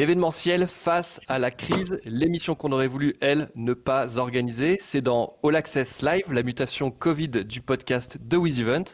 L'événementiel face à la crise, l'émission qu'on aurait voulu, elle, ne pas organiser, c'est dans All Access Live, la mutation Covid du podcast The Event,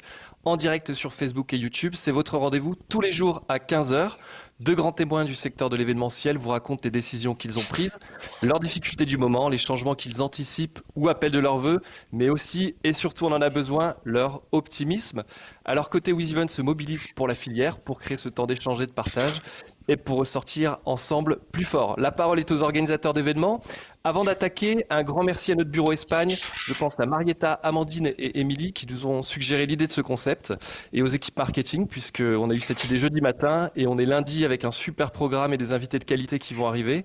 en direct sur Facebook et YouTube. C'est votre rendez-vous tous les jours à 15h. Deux grands témoins du secteur de l'événementiel vous racontent les décisions qu'ils ont prises, leurs difficultés du moment, les changements qu'ils anticipent ou appellent de leur vœu, mais aussi et surtout on en a besoin, leur optimisme. Alors côté WizEvent se mobilise pour la filière, pour créer ce temps d'échange et de partage et pour ressortir ensemble plus fort. La parole est aux organisateurs d'événements. Avant d'attaquer, un grand merci à notre bureau Espagne. Je pense à Marietta, Amandine et Émilie qui nous ont suggéré l'idée de ce concept et aux équipes marketing puisqu'on a eu cette idée jeudi matin et on est lundi avec un super programme et des invités de qualité qui vont arriver.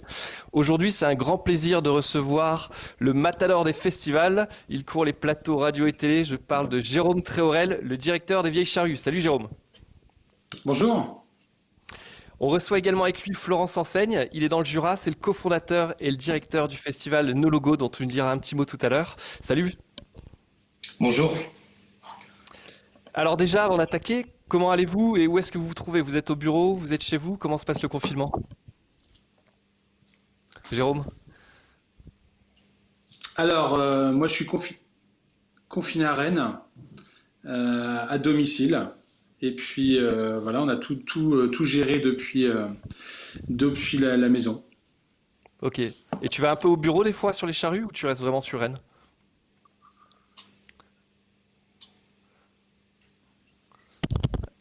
Aujourd'hui, c'est un grand plaisir de recevoir le matador des festivals. Il court les plateaux radio et télé. Je parle de Jérôme Tréorel, le directeur des Vieilles Charrues. Salut Jérôme. Bonjour. On reçoit également avec lui Florence Enseigne. Il est dans le Jura, c'est le cofondateur et le directeur du festival No Logo, dont tu nous diras un petit mot tout à l'heure. Salut. Bonjour. Alors déjà, avant d'attaquer, comment allez-vous et où est-ce que vous vous trouvez? Vous êtes au bureau? Vous êtes chez vous? Comment se passe le confinement? Jérôme Alors, euh, moi je suis confiné à Rennes, euh, à domicile. Et puis euh, voilà, on a tout, tout, euh, tout géré depuis, euh, depuis la, maison. Ok. Et tu vas un peu au bureau des fois sur les charrues ou tu restes vraiment sur Rennes?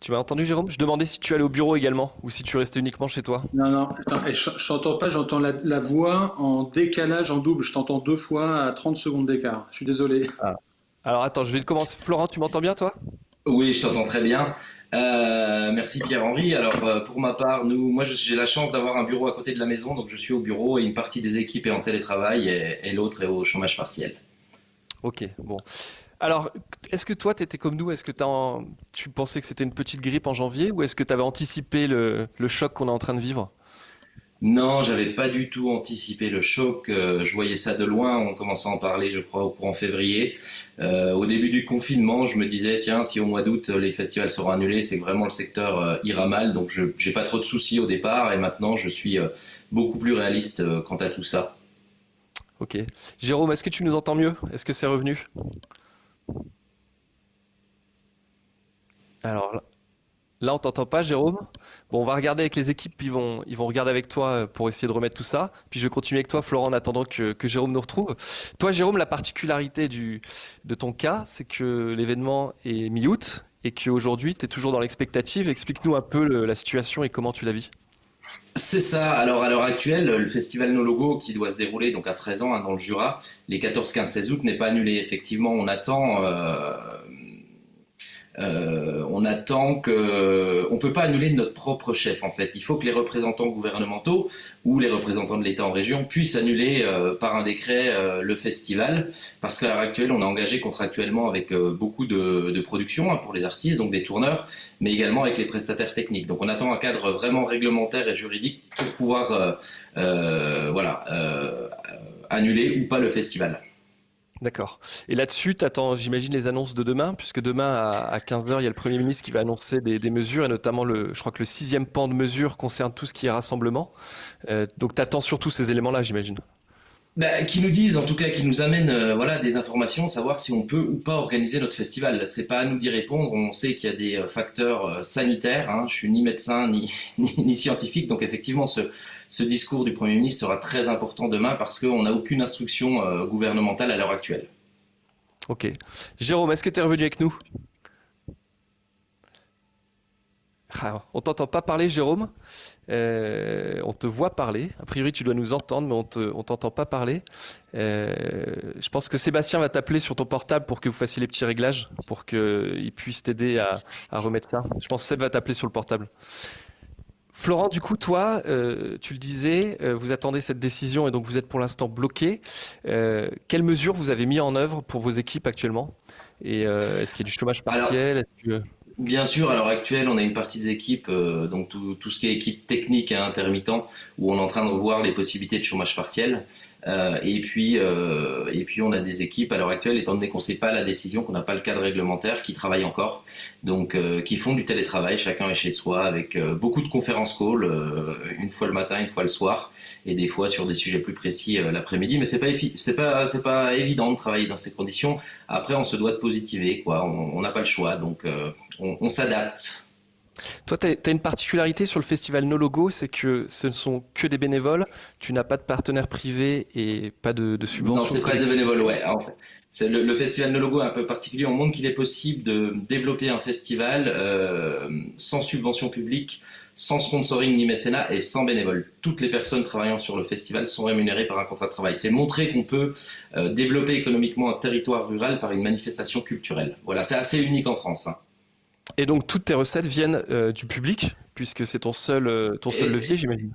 Tu m'as entendu, Jérôme? Je demandais si tu allais au bureau également ou si tu restais uniquement chez toi. Non, non, je, t'entends pas, j'entends la, voix en décalage, en double. Je t'entends deux fois à 30 secondes d'écart. Je suis désolé. Ah. Alors attends, je vais commencer. Florent, tu m'entends bien toi? Oui, je t'entends très bien. Euh, merci Pierre-Henri. Alors euh, pour ma part, nous, moi j'ai la chance d'avoir un bureau à côté de la maison, donc je suis au bureau et une partie des équipes est en télétravail et, l'autre est au chômage partiel. Ok, bon. Alors, est-ce que toi, tu étais comme nous? Est-ce que tu pensais que c'était une petite grippe en janvier ou est-ce que tu avais anticipé le choc qu'on est en train de vivre? Non, j'avais pas du tout anticipé le choc. Euh, je voyais ça de loin. On commençait à en parler, je crois, au courant février. Euh, au début du confinement, je me disais, tiens, si au mois d'août les festivals seront annulés, c'est vraiment le secteur euh, ira mal. Donc, je n'ai pas trop de soucis au départ. Et maintenant, je suis beaucoup plus réaliste quant à tout ça. Ok. Jérôme, est-ce que tu nous entends mieux? Est-ce que c'est revenu? Alors, Là, on t'entend pas, Jérôme? Bon, on va regarder avec les équipes, ils vont, ils vont regarder avec toi euh, pour essayer de remettre tout ça. Puis je vais continuer avec toi, Florent, en attendant que, Jérôme nous retrouve. Toi, Jérôme, la particularité de ton cas, c'est que l'événement est mi-août et qu'aujourd'hui, tu es toujours dans l'expectative. Explique-nous un peu la situation et comment tu la vis. C'est ça. Alors à l'heure actuelle, le festival No Logo qui doit se dérouler donc à Fraisan hein, dans le Jura, les 14, 15, 16 août n'est pas annulé. Effectivement, on attend euh, euh, on attend que, on peut pas annuler notre propre chef en fait. Il faut que les représentants gouvernementaux ou les représentants de l'État en région puissent annuler euh, par un décret euh, le festival, parce qu'à l'heure actuelle, on est engagé contractuellement avec beaucoup de, de productions hein, pour les artistes, donc des tourneurs, mais également avec les prestataires techniques. Donc on attend un cadre vraiment réglementaire et juridique pour pouvoir, voilà, annuler ou pas le festival. D'accord. Et là-dessus, tu attends, j'imagine, les annonces de demain, puisque demain à, 15h, il y a le Premier ministre qui va annoncer des, mesures, et notamment, le, je crois que le sixième pan de mesures concerne tout ce qui est rassemblement. Euh, donc tu attends surtout ces éléments-là, j'imagine. Bah, qui nous disent, en tout cas, qui nous amènent euh, voilà, des informations, savoir si on peut ou pas organiser notre festival. C'est pas à nous d'y répondre. On sait qu'il y a des euh, facteurs euh, sanitaires. Hein. Je suis ni médecin ni, ni, scientifique, donc effectivement, ce, discours du Premier ministre sera très important demain parce qu'on n'a aucune instruction gouvernementale à l'heure actuelle. Ok. Jérôme, est-ce que tu es revenu avec nous? Ah, on t'entend pas parler, Jérôme. Euh, on te voit parler. A priori, tu dois nous entendre, mais on ne t'entend pas parler. Euh, je pense que Sébastien va t'appeler sur ton portable pour que vous fassiez les petits réglages, pour qu'il puisse t'aider à, remettre ça. Je pense que Seb va t'appeler sur le portable. Florent, du coup, toi, euh, tu le disais, vous attendez cette décision et donc vous êtes pour l'instant bloqué. quelles mesures vous avez mis en œuvre pour vos équipes actuellement? Et est-ce qu'il y a du chômage partiel? Bien sûr, à l'heure actuelle, on a une partie des équipes, euh, donc tout, ce qui est équipe technique et intermittent, où on est en train de revoir les possibilités de chômage partiel. Euh, et puis, euh, et puis on a des équipes à l'heure actuelle, étant donné qu'on ne sait pas la décision, qu'on n'a pas le cadre réglementaire, qui travaillent encore, donc euh, qui font du télétravail, chacun est chez soi, avec beaucoup de conférences call, une fois le matin, une fois le soir, et des fois sur des sujets plus précis l'après-midi. Mais pas c'est pas c'est pas évident de travailler dans ces conditions. Après, on se doit de positiver, quoi. On n'a pas le choix, donc on, on s'adapte. Toi, tu as, une particularité sur le festival No Logo, c'est que ce ne sont que des bénévoles, tu n'as pas de partenaires privés et pas de, de subventions. Non, c'est pas des bénévoles, ouais. En fait, le, le, festival No Logo est un peu particulier. On montre qu'il est possible de développer un festival euh, sans subvention publique, sans sponsoring ni mécénat et sans bénévoles. Toutes les personnes travaillant sur le festival sont rémunérées par un contrat de travail. C'est montrer qu'on peut euh, développer économiquement un territoire rural par une manifestation culturelle. Voilà, c'est assez unique en France. Hein. Et donc toutes tes recettes viennent euh, du public, puisque c'est ton seul, euh, ton seul levier, j'imagine.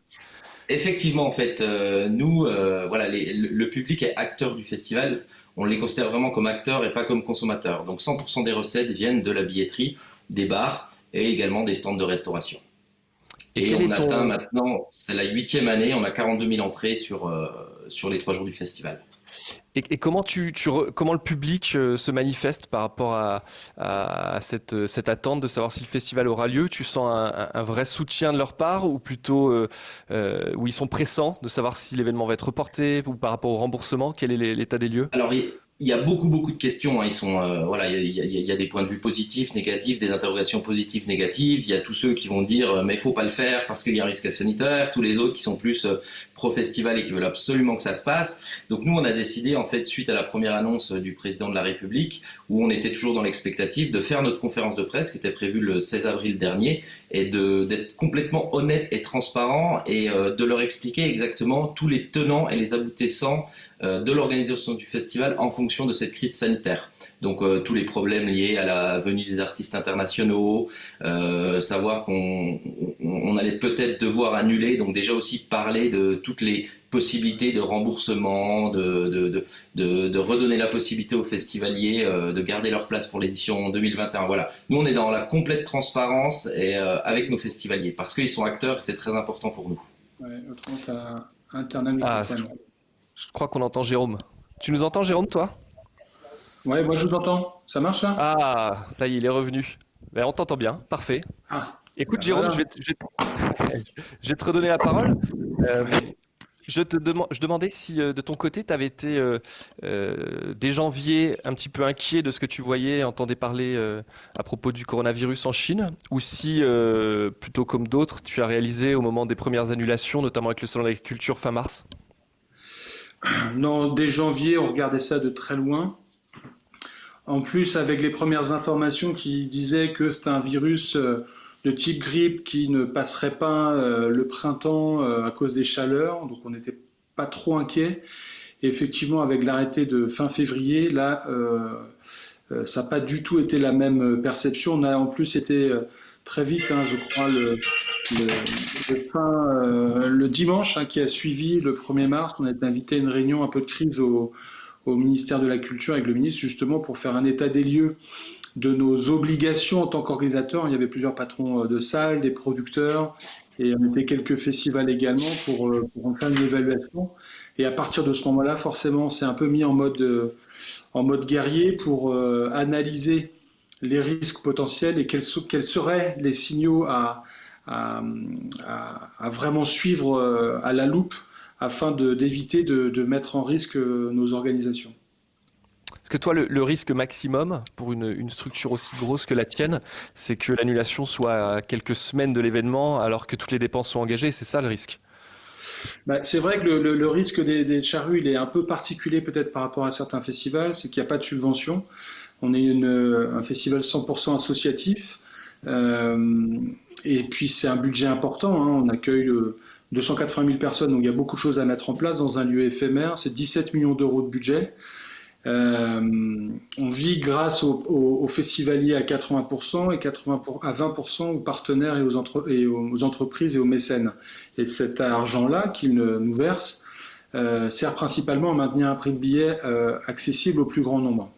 Effectivement, en fait, euh, nous, voilà, le, public est acteur du festival. On les considère vraiment comme acteurs et pas comme consommateurs. Donc 100% des recettes viennent de la billetterie, des bars et également des stands de restauration. Et, on atteint maintenant, c'est la huitième année, on a 42 000 entrées sur, sur les trois jours du festival. Et, comment, tu, comment le public euh, se manifeste par rapport à, cette, cette, attente de savoir si le festival aura lieu? Tu sens un, vrai soutien de leur part ou plutôt euh, euh, où ils sont pressants de savoir si l'événement va être reporté ou par rapport au remboursement Quel est l'état des lieux? Alors, il y a beaucoup beaucoup de questions. Hein. Ils sont euh, voilà, il y, a, il y, a, des points de vue positifs, négatifs, des interrogations positives, négatives. Il y a tous ceux qui vont dire euh, mais il faut pas le faire parce qu'il y a un risque sanitaire. Tous les autres qui sont plus euh, pro festival et qui veulent absolument que ça se passe. Donc nous on a décidé en fait suite à la première annonce du président de la République où on était toujours dans l'expectative de faire notre conférence de presse qui était prévue le 16 avril dernier et de d'être complètement honnête et transparent et de leur expliquer exactement tous les tenants et les aboutissants euh, de l'organisation du festival en fonction de cette crise sanitaire. Donc euh, tous les problèmes liés à la venue des artistes internationaux, euh, savoir qu'on on allait peut-être devoir annuler, donc déjà aussi parler de toutes les possibilités de remboursement, de, de, de, de redonner la possibilité aux festivaliers de garder leur place pour l'édition 2021. Voilà, nous on est dans la complète transparence et avec nos festivaliers parce qu'ils sont acteurs et c'est très important pour nous. Ouais, autrement, Internet ah, je crois qu'on entend Jérôme. Tu nous entends, Jérôme, toi? Ouais, moi je vous entends. Ça marche là? Ah, ça y est, il est revenu. Ben, on t'entend bien, parfait. Ah. Écoute, ben, Jérôme, je, vais te, redonner la parole. Euh, je te je demandais si euh, de ton côté, tu avais été euh, dès janvier un petit peu inquiet de ce que tu voyais, entendais parler à propos du coronavirus en Chine, ou si, plutôt comme d'autres, tu as réalisé au moment des premières annulations, notamment avec le Salon de l'agriculture fin mars? Non, dès janvier, on regardait ça de très loin. En plus, avec les premières informations qui disaient que c'était un virus euh, de type grippe qui ne passerait pas euh, le printemps euh, à cause des chaleurs, donc on n'était pas trop inquiet. Et effectivement, avec l'arrêté de fin février, là, ça n'a pas du tout été la même perception. On a en plus été très vite, hein, je crois, le, le, le, dimanche hein, qui a suivi le 1er mars, on a été invité à une réunion un peu de crise au, au, ministère de la Culture avec le ministre, justement pour faire un état des lieux de nos obligations en tant qu'organisateur. Il y avait plusieurs patrons euh, de salles, des producteurs, et on était quelques festivals également pour, euh, pour en faire une évaluation. Et à partir de ce moment-là, forcément, on s'est un peu mis en mode, euh, en mode guerrier pour analyser les risques potentiels et quels, seraient les signaux à, vraiment suivre euh, à la loupe afin d'éviter de, mettre en risque euh, nos organisations. Est-ce que toi, le, risque maximum pour une, structure aussi grosse que la tienne, c'est que l'annulation soit à quelques semaines de l'événement alors que toutes les dépenses sont engagées? C'est ça le risque? Bah, c'est vrai que le, risque des, des, charrues, il est un peu particulier peut-être par rapport à certains festivals, c'est qu'il n'y a pas de subvention. On est un festival 100% associatif. Euh, et puis c'est un budget important. Hein. On accueille 280 euh, 000 personnes, donc il y a beaucoup de choses à mettre en place dans un lieu éphémère. C'est 17 millions d'euros de budget. Euh, on vit grâce aux, festivaliers à 80% et 80 à 20% aux partenaires et aux, entreprises et aux mécènes. Et cet argent-là qu'ils nous versent sert principalement à maintenir un prix de billet accessible au plus grand nombre.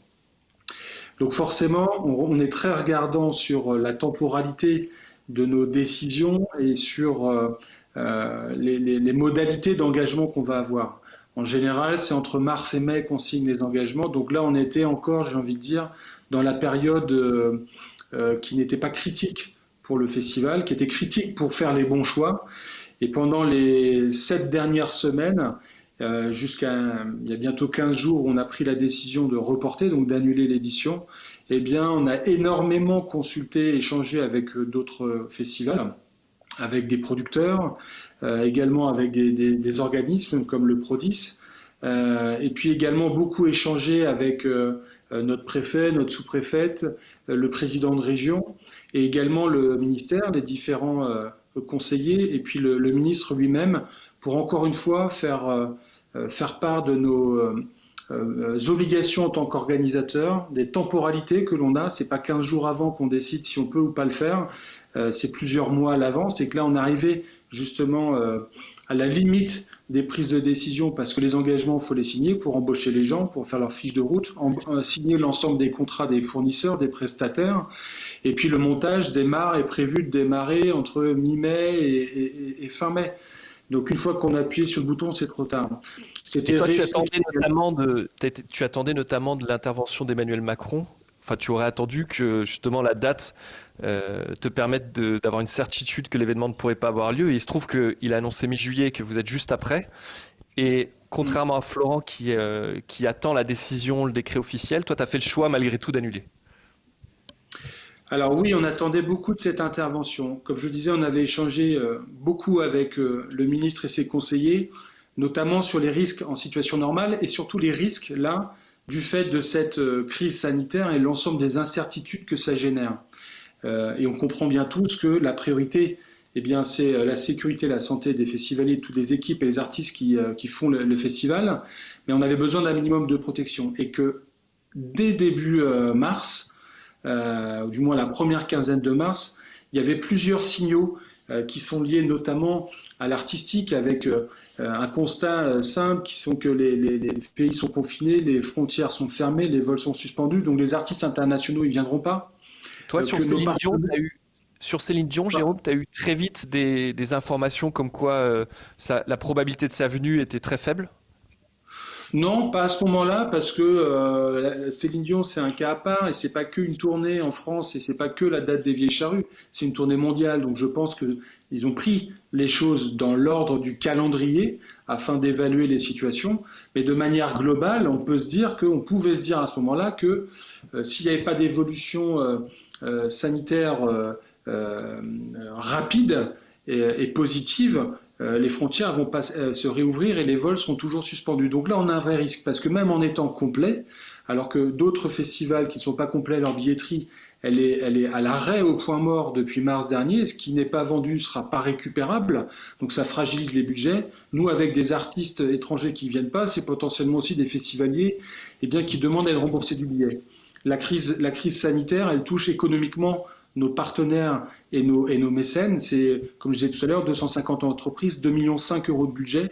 Donc forcément, on, est très regardant sur euh, la temporalité de nos décisions et sur euh, euh, les, modalités d'engagement qu'on va avoir. En général, c'est entre mars et mai qu'on signe les engagements. Donc là, on était encore, j'ai envie de dire, dans la période qui n'était pas critique pour le festival, qui était critique pour faire les bons choix. Et pendant les sept dernières semaines, euh, jusqu'à il y a bientôt 15 jours, on a pris la décision de reporter, donc d'annuler l'édition. Eh bien, on a énormément consulté, échangé avec euh, d'autres festivals, avec des producteurs, euh, également avec des, organismes comme le Prodis, et puis également beaucoup échangé avec notre préfet, notre sous-préfète, le président de région, et également le ministère, les différents conseillers, et puis le ministre lui-même, pour encore une fois faire euh, faire part de nos euh, euh, obligations en tant qu'organisateur, des temporalités que l'on a. C'est pas 15 jours avant qu'on décide si on peut ou pas le faire. c'est plusieurs mois à l'avance. Et que là, on est arrivé justement à la limite des prises de décision parce que les engagements, il faut les signer pour embaucher les gens, pour faire leur fiche de route, signer l'ensemble des contrats des fournisseurs, des prestataires. Et puis le montage démarre, est prévu de démarrer entre mi-mai et, fin mai. Donc une fois qu'on a appuyé sur le bouton, c'est trop tard. Et toi, tu attendais, notamment de, tu attendais notamment de l'intervention d'Emmanuel Macron? Enfin, tu aurais attendu que justement la date euh, te permette d'avoir une certitude que l'événement ne pourrait pas avoir lieu. Et il se trouve qu'il a annoncé mi-juillet que vous êtes juste après. Et contrairement à Florent qui, euh, qui attend la décision, le décret officiel, toi, tu as fait le choix malgré tout d'annuler. Alors oui, on attendait beaucoup de cette intervention. Comme je disais, on avait échangé euh, beaucoup avec euh, le ministre et ses conseillers, notamment sur les risques en situation normale et surtout les risques là du fait de cette euh, crise sanitaire et l'ensemble des incertitudes que ça génère. et on comprend bien tous que la priorité, eh bien, c'est la sécurité, la santé des festivaliers, toutes les équipes et les artistes qui, font le, festival. Mais on avait besoin d'un minimum de protection et que dès début mars, ou du moins la première quinzaine de mars, il y avait plusieurs signaux euh, qui sont liés notamment à l'artistique, avec euh, un constat simple qui sont que les, pays sont confinés, les frontières sont fermées, les vols sont suspendus, donc les artistes internationaux ils viendront pas. Toi sur Céline, Dion, as eu, sur Céline Dion, Jérôme, tu as eu très vite des, informations comme quoi la probabilité de sa venue était très faible? Non, pas à ce moment-là, parce que euh, Céline Dion, c'est un cas à part, et c'est pas qu'une tournée en France, et c'est pas que la date des Vieilles Charrues, c'est une tournée mondiale. Donc je pense qu'ils ont pris les choses dans l'ordre du calendrier afin d'évaluer les situations. Mais de manière globale, on peut se dire pouvait se dire à ce moment-là que euh, s'il n'y avait pas d'évolution euh, sanitaire rapide et positive, euh, les frontières vont pas euh, se réouvrir et les vols seront toujours suspendus. Donc là, on a un vrai risque parce que même en étant complet, alors que d'autres festivals qui ne sont pas complets, leur billetterie, elle est, elle est à l'arrêt au point mort depuis mars dernier. Ce qui n'est pas vendu ne sera pas récupérable, donc ça fragilise les budgets. Nous, avec des artistes étrangers qui ne viennent pas, c'est potentiellement aussi des festivaliers eh bien, qui demandent à être remboursés du billet. La crise, la crise sanitaire, elle touche économiquement nos partenaires et nos, mécènes. C'est, comme je disais tout à l'heure, 250 entreprises, 2,5 millions euros de budget.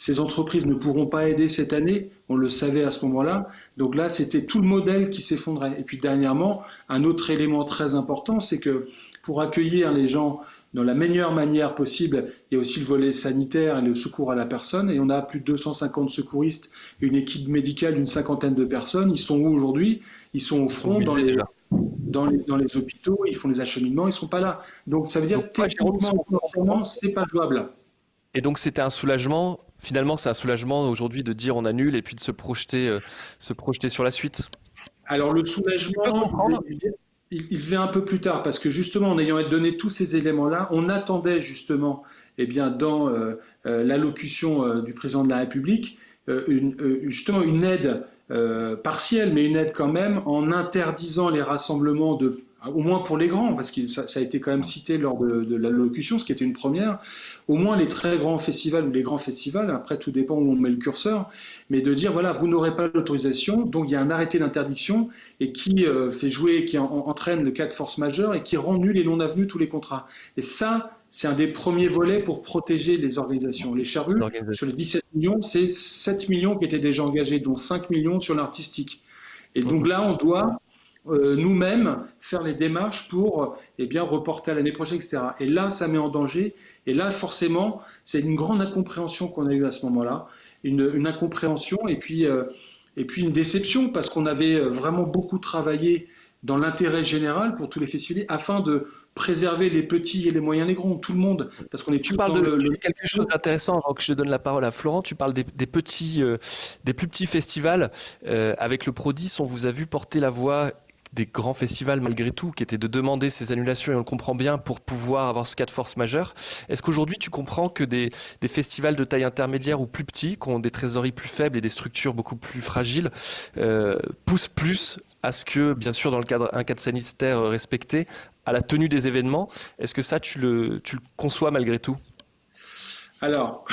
Ces entreprises ne pourront pas aider cette année, on le savait à ce moment-là. Donc là, c'était tout le modèle qui s'effondrait. Et puis dernièrement, un autre élément très important, c'est que pour accueillir les gens dans la meilleure manière possible, il y a aussi le volet sanitaire et le secours à la personne. Et on a plus de 250 secouristes, une équipe médicale d'une cinquantaine de personnes. Ils sont où aujourd'hui? Ils sont au front dans les, dans les, dans les hôpitaux, ils font les acheminements, ils ne sont pas là. Donc ça veut dire que techniquement, c'est pas jouable. Et donc c'était un soulagement, finalement c'est un soulagement aujourd'hui de dire on annule et puis de se projeter, euh, se projeter sur la suite. Alors le soulagement, il, il, vient un peu plus tard parce que justement en ayant donné tous ces éléments-là, on attendait justement eh bien, dans euh, euh, l'allocution du président de la République une, justement une aide euh, partielle, mais une aide quand même, en interdisant les rassemblements de au moins pour les grands, parce que ça, a été quand même cité lors de, de l'allocution, ce qui était une première, au moins les très grands festivals ou les grands festivals, après tout dépend où on met le curseur, mais de dire voilà, vous n'aurez pas l'autorisation, donc il y a un arrêté d'interdiction et qui euh, fait jouer, qui entraîne le cas de force majeure et qui rend nul et non avenu tous les contrats. Et ça, c'est un des premiers volets pour protéger les organisations. Les charrues, sur les 17 millions, c'est 7 millions qui étaient déjà engagés, dont 5 millions sur l'artistique. Et donc là, on doit euh, nous-mêmes faire les démarches pour eh bien, reporter à l'année prochaine, etc. Et là, ça met en danger. Et là, forcément, c'est une grande incompréhension qu'on a eue à ce moment-là. une, incompréhension et puis, et puis une déception parce qu'on avait vraiment beaucoup travaillé dans l'intérêt général pour tous les festivals afin de préserver les petits et les moyens, les grands, tout le monde, parce qu'on est tu parles de quelque chose d'intéressant avant que je donne la parole à Florent. Tu parles des, petits, euh, des plus petits festivals. Euh, avec le Prodis, on vous a vu porter la voix des grands festivals malgré tout, qui étaient de demander ces annulations, et on le comprend bien, pour pouvoir avoir ce cas de force majeure. Est-ce qu'aujourd'hui tu comprends que des, festivals de taille intermédiaire ou plus petits, qui ont des trésoreries plus faibles et des structures beaucoup plus fragiles, euh, poussent plus à ce que, bien sûr, dans le cadre un cadre sanitaire respecté, à la tenue des événements Est-ce que ça, tu le, tu le conçois malgré tout? Alors,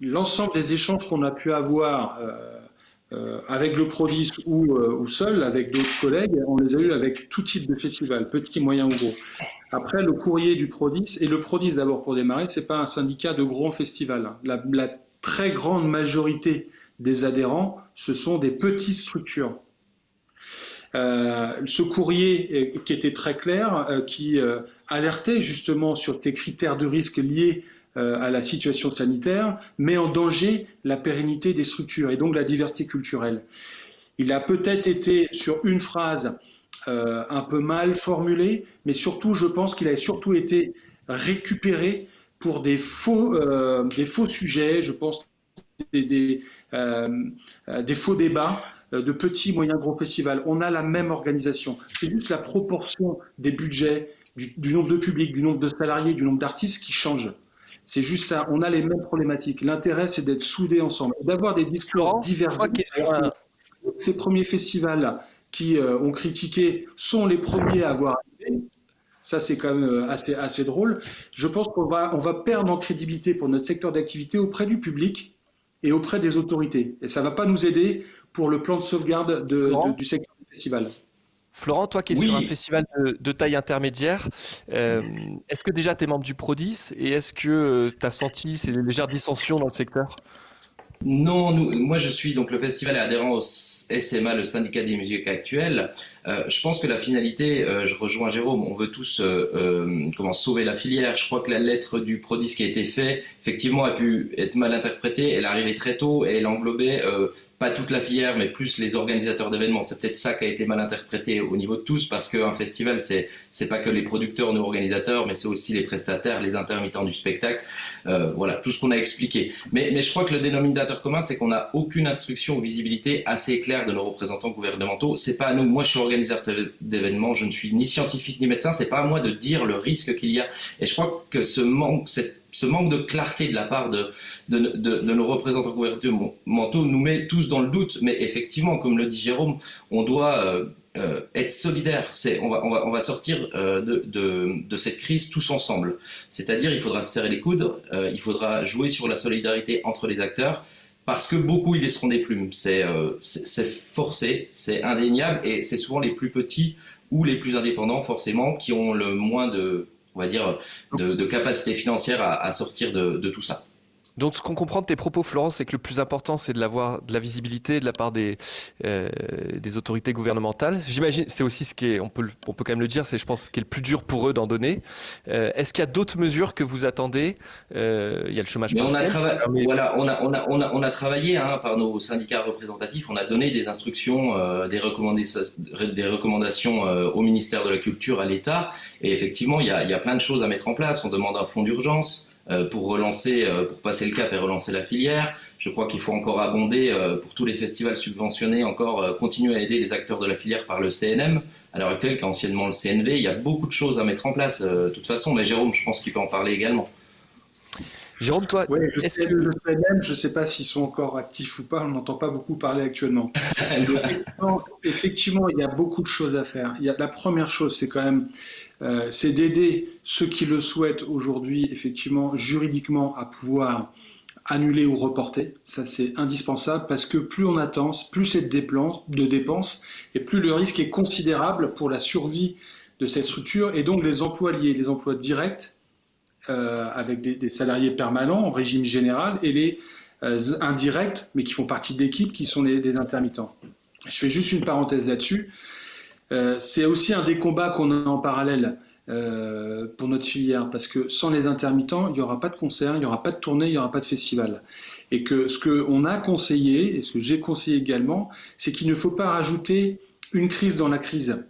l'ensemble des échanges qu'on a pu avoir euh, euh, avec le Prodis ou, euh, ou seul, avec d'autres collègues, on les a eu avec tout type de festival, petit, moyen ou gros. Après, le courrier du Prodis, et le Prodis d'abord pour démarrer, c'est pas un syndicat de grands festivals. La, très grande majorité des adhérents, ce sont des petites structures. Euh, ce courrier qui était très clair, qui alertait justement sur tes critères de risque liés à la situation sanitaire, met en danger la pérennité des structures et donc la diversité culturelle. Il a peut-être été sur une phrase euh, un peu mal formulé, mais surtout, je pense qu'il a surtout été récupéré pour des faux, euh, des faux sujets, je pense des, faux débats de petits, moyens, gros festivals. On a la même organisation. C'est juste la proportion des budgets, du, nombre de publics, du nombre de salariés, du nombre d'artistes qui change. C'est juste ça. On a les mêmes problématiques. L'intérêt, c'est d'être soudés ensemble, d'avoir des discours divers. Ces premiers festivals qui euh, ont critiqué sont les premiers à avoir ça, c'est quand même euh, assez, assez drôle. Je pense qu'on va, on va perdre en crédibilité pour notre secteur d'activité auprès du public et auprès des autorités. Et ça ne va pas nous aider pour le plan de sauvegarde du secteur du festival. Florent, toi qui es sur un festival de, taille intermédiaire, euh, est-ce que déjà tu es membre du Prodis et est-ce que euh, tu as senti ces légères dissensions dans le secteur? Non, moi je suis donc le festival est adhérent au SMA, le syndicat des musiques actuelles. Euh, je pense que la finalité, je rejoins Jérôme, on veut tous comment sauver la filière. Je crois que la lettre du Prodis qui a été faite, effectivement, a pu être mal interprétée. Elle arrivait très tôt et elle englobait pas toute la filière, mais plus les organisateurs d'événements. C'est peut-être ça qui a été mal interprété au niveau de tous, parce qu'un festival, c'est c'est pas que les producteurs, nos organisateurs, mais c'est aussi les prestataires, les intermittents du spectacle. Euh, voilà, tout ce qu'on a expliqué. Mais, je crois que le dénominateur commun, c'est qu'on n'a aucune instruction ou visibilité assez claire de nos représentants gouvernementaux. C'est pas à nous. Moi, je suis d'événements. Je ne suis ni scientifique ni médecin. C'est pas à moi de dire le risque qu'il y a. Et je crois que ce manque, ce manque de clarté de la part de, de, de, nos représentants gouvernementaux nous met tous dans le doute. Mais effectivement, comme le dit Jérôme, on doit euh, euh, être solidaire. On, va, sortir euh, de, de, cette crise tous ensemble. C'est-à-dire, il faudra se serrer les coudes, il faudra jouer sur la solidarité entre les acteurs. Parce que beaucoup ils laisseront des plumes. C'est, c'est forcé, c'est indéniable, et c'est souvent les plus petits ou les plus indépendants, forcément, qui ont le moins de, on va dire, de, capacité financière à, sortir de, tout ça. Donc, ce qu'on comprend de tes propos, Florence, c'est que le plus important, c'est de l'avoir de la visibilité de la part des, euh, des autorités gouvernementales. J'imagine, c'est aussi ce qui est, on peut, on peut quand même le dire, c'est, je pense, ce qui est le plus dur pour eux d'en donner. Euh, est-ce qu'il y a d'autres mesures que vous attendez? Euh, Il y a le chômage partiel. On a, voilà, on a, on a, on a, on a travaillé hein, par nos syndicats représentatifs. On a donné des instructions, des recommandations, des recommandations au ministère de la Culture, à l'État. Et effectivement, il y, a, il y a plein de choses à mettre en place. On demande un fonds d'urgence. Euh, pour relancer, euh, pour passer le cap et relancer la filière. Je crois qu'il faut encore abonder euh, pour tous les festivals subventionnés, encore continuer à aider les acteurs de la filière par le CNM, à l'heure actuelle, qui est anciennement le CNV. Il y a beaucoup de choses à mettre en place, de toute façon, mais Jérôme, je pense qu'il peut en parler également. Jérôme, toi, est-ce que le CNM, je ne sais pas s'ils sont encore actifs ou pas, on n'entend pas beaucoup parler actuellement. effectivement, il y a beaucoup de choses à faire. Il y a, la première chose, c'est quand même euh, c'est d'aider ceux qui le souhaitent aujourd'hui, effectivement, juridiquement, à pouvoir annuler ou reporter. Ça, c'est indispensable parce que plus on attend, plus c'est de dépenses et plus le risque est considérable pour la survie de cette structure et donc les emplois liés, les emplois directs euh, avec des, salariés permanents en régime général et les euh, indirects, mais qui font partie d'équipes, qui sont des intermittents. Je fais juste une parenthèse là-dessus. Euh, c'est aussi un des combats qu'on a en parallèle euh, pour notre filière, parce que sans les intermittents, il n'y aura pas de concert, il n'y aura pas de tournée, il n'y aura pas de festival. Et que ce qu'on a conseillé, et ce que j'ai conseillé également, c'est qu'il ne faut pas rajouter une crise dans la crise.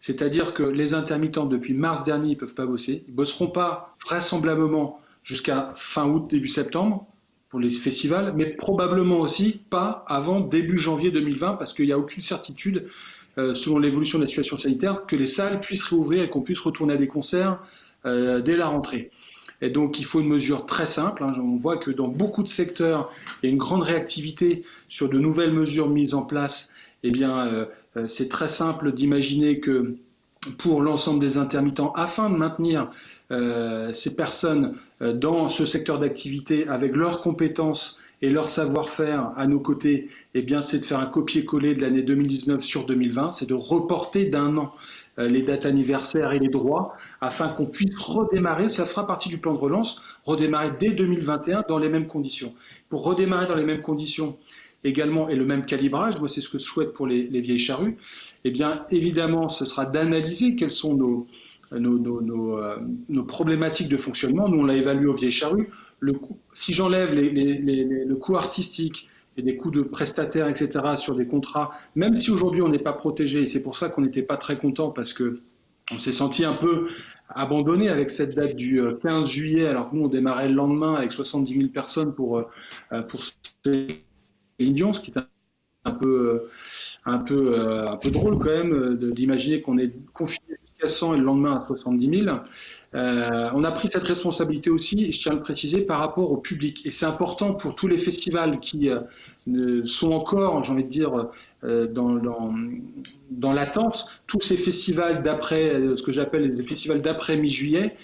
C'est-à-dire que les intermittents, depuis mars dernier, ils ne peuvent pas bosser. Ils ne bosseront pas vraisemblablement jusqu'à fin août, début septembre pour les festivals, mais probablement aussi pas avant début janvier 2020, parce qu'il n'y a aucune certitude, euh, selon l'évolution de la situation sanitaire, que les salles puissent réouvrir et qu'on puisse retourner à des concerts euh, dès la rentrée. Et donc il faut une mesure très simple. Hein. On voit que dans beaucoup de secteurs, il y a une grande réactivité sur de nouvelles mesures mises en place. Eh bien, euh, c'est très simple d'imaginer que pour l'ensemble des intermittents, afin de maintenir ces personnes dans ce secteur d'activité avec leurs compétences et leur savoir-faire à nos côtés, eh bien, c'est de faire un copier-coller de l'année 2019 sur 2020, c'est de reporter d'un an euh, les dates anniversaires et les droits afin qu'on puisse redémarrer, ça fera partie du plan de relance, redémarrer dès 2021 dans les mêmes conditions. Pour redémarrer dans les mêmes conditions également et le même calibrage, moi c'est ce que je souhaite pour les, les vieilles charrues, eh bien évidemment ce sera d'analyser quels sont nos, euh, nos, problématiques de fonctionnement. Nous, on l'a évalué au Vieille Charrue. Le si j'enlève le coût artistique et des coûts de prestataires, etc., sur des contrats, même si aujourd'hui on n'est pas protégé, et c'est pour ça qu'on n'était pas très content parce que on s'est senti un peu abandonné avec cette date du 15 euh, juillet, alors que nous on démarrait le lendemain avec 70 000 personnes pour, euh, pour ces Indians, ce qui est un peu, un peu, un peu drôle quand même d'imaginer qu'on est confiné et le lendemain à 70 000. Euh, on a pris cette responsabilité aussi, je tiens à le préciser, par rapport au public. Et c'est important pour tous les festivals qui euh, sont encore, j'ai envie de dire, euh, dans, dans, l'attente, tous ces festivals d'après, ce que j'appelle les festivals d'après mi-juillet,